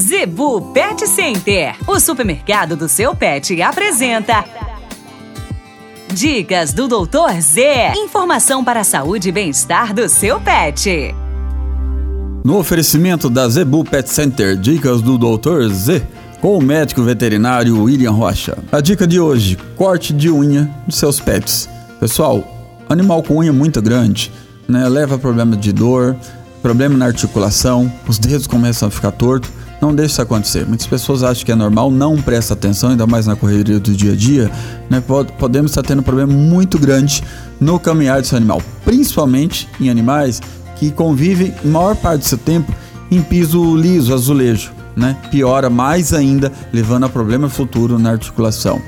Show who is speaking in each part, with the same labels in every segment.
Speaker 1: Zebu Pet Center, o supermercado do seu pet, apresenta. Dicas do Doutor Z. Informação para a saúde e bem-estar do seu pet.
Speaker 2: No oferecimento da Zebu Pet Center, dicas do Doutor Z, com o médico veterinário William Rocha. A dica de hoje: corte de unha dos seus pets. Pessoal, animal com unha muito grande, né, leva problema de dor, problema na articulação, os dedos começam a ficar tortos não deixe isso acontecer. Muitas pessoas acham que é normal, não presta atenção, ainda mais na correria do dia a dia. Né? Podemos estar tendo um problema muito grande no caminhar seu animal, principalmente em animais que convivem maior parte do seu tempo em piso liso, azulejo. Né? Piora mais ainda, levando a problema futuro na articulação.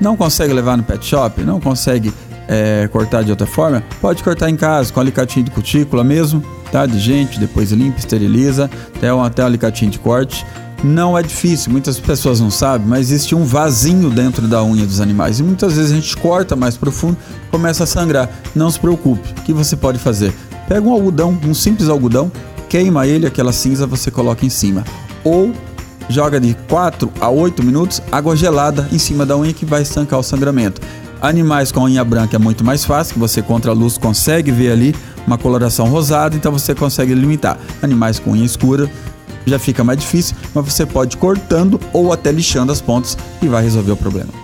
Speaker 2: Não consegue levar no pet shop? Não consegue é, cortar de outra forma? Pode cortar em casa, com alicatinho de cutícula mesmo, tá? De gente, depois limpa, esteriliza, até um, até alicatinho de corte. Não é difícil, muitas pessoas não sabem, mas existe um vasinho dentro da unha dos animais e muitas vezes a gente corta mais profundo, começa a sangrar. Não se preocupe, o que você pode fazer? Pega um algodão, um simples algodão, queima ele, aquela cinza você coloca em cima. Ou joga de 4 a 8 minutos água gelada em cima da unha que vai estancar o sangramento. Animais com unha branca é muito mais fácil, que você contra a luz consegue ver ali uma coloração rosada, então você consegue limitar. Animais com unha escura já fica mais difícil, mas você pode cortando ou até lixando as pontas e vai resolver o problema.